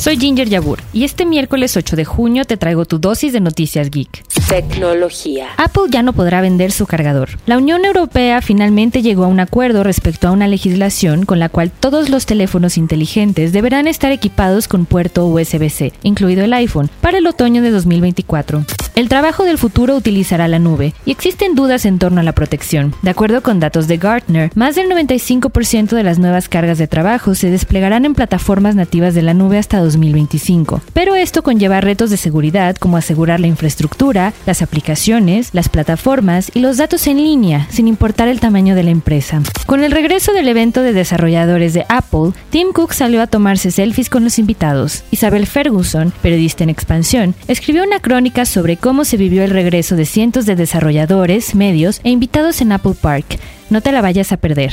Soy Ginger Yabur y este miércoles 8 de junio te traigo tu dosis de noticias geek. Tecnología. Apple ya no podrá vender su cargador. La Unión Europea finalmente llegó a un acuerdo respecto a una legislación con la cual todos los teléfonos inteligentes deberán estar equipados con puerto USB-C, incluido el iPhone, para el otoño de 2024. El trabajo del futuro utilizará la nube y existen dudas en torno a la protección. De acuerdo con datos de Gartner, más del 95% de las nuevas cargas de trabajo se desplegarán en plataformas nativas de la nube hasta 2025. Pero esto conlleva retos de seguridad como asegurar la infraestructura, las aplicaciones, las plataformas y los datos en línea, sin importar el tamaño de la empresa. Con el regreso del evento de desarrolladores de Apple, Tim Cook salió a tomarse selfies con los invitados. Isabel Ferguson, periodista en expansión, escribió una crónica sobre cómo se vivió el regreso de cientos de desarrolladores, medios e invitados en Apple Park. No te la vayas a perder.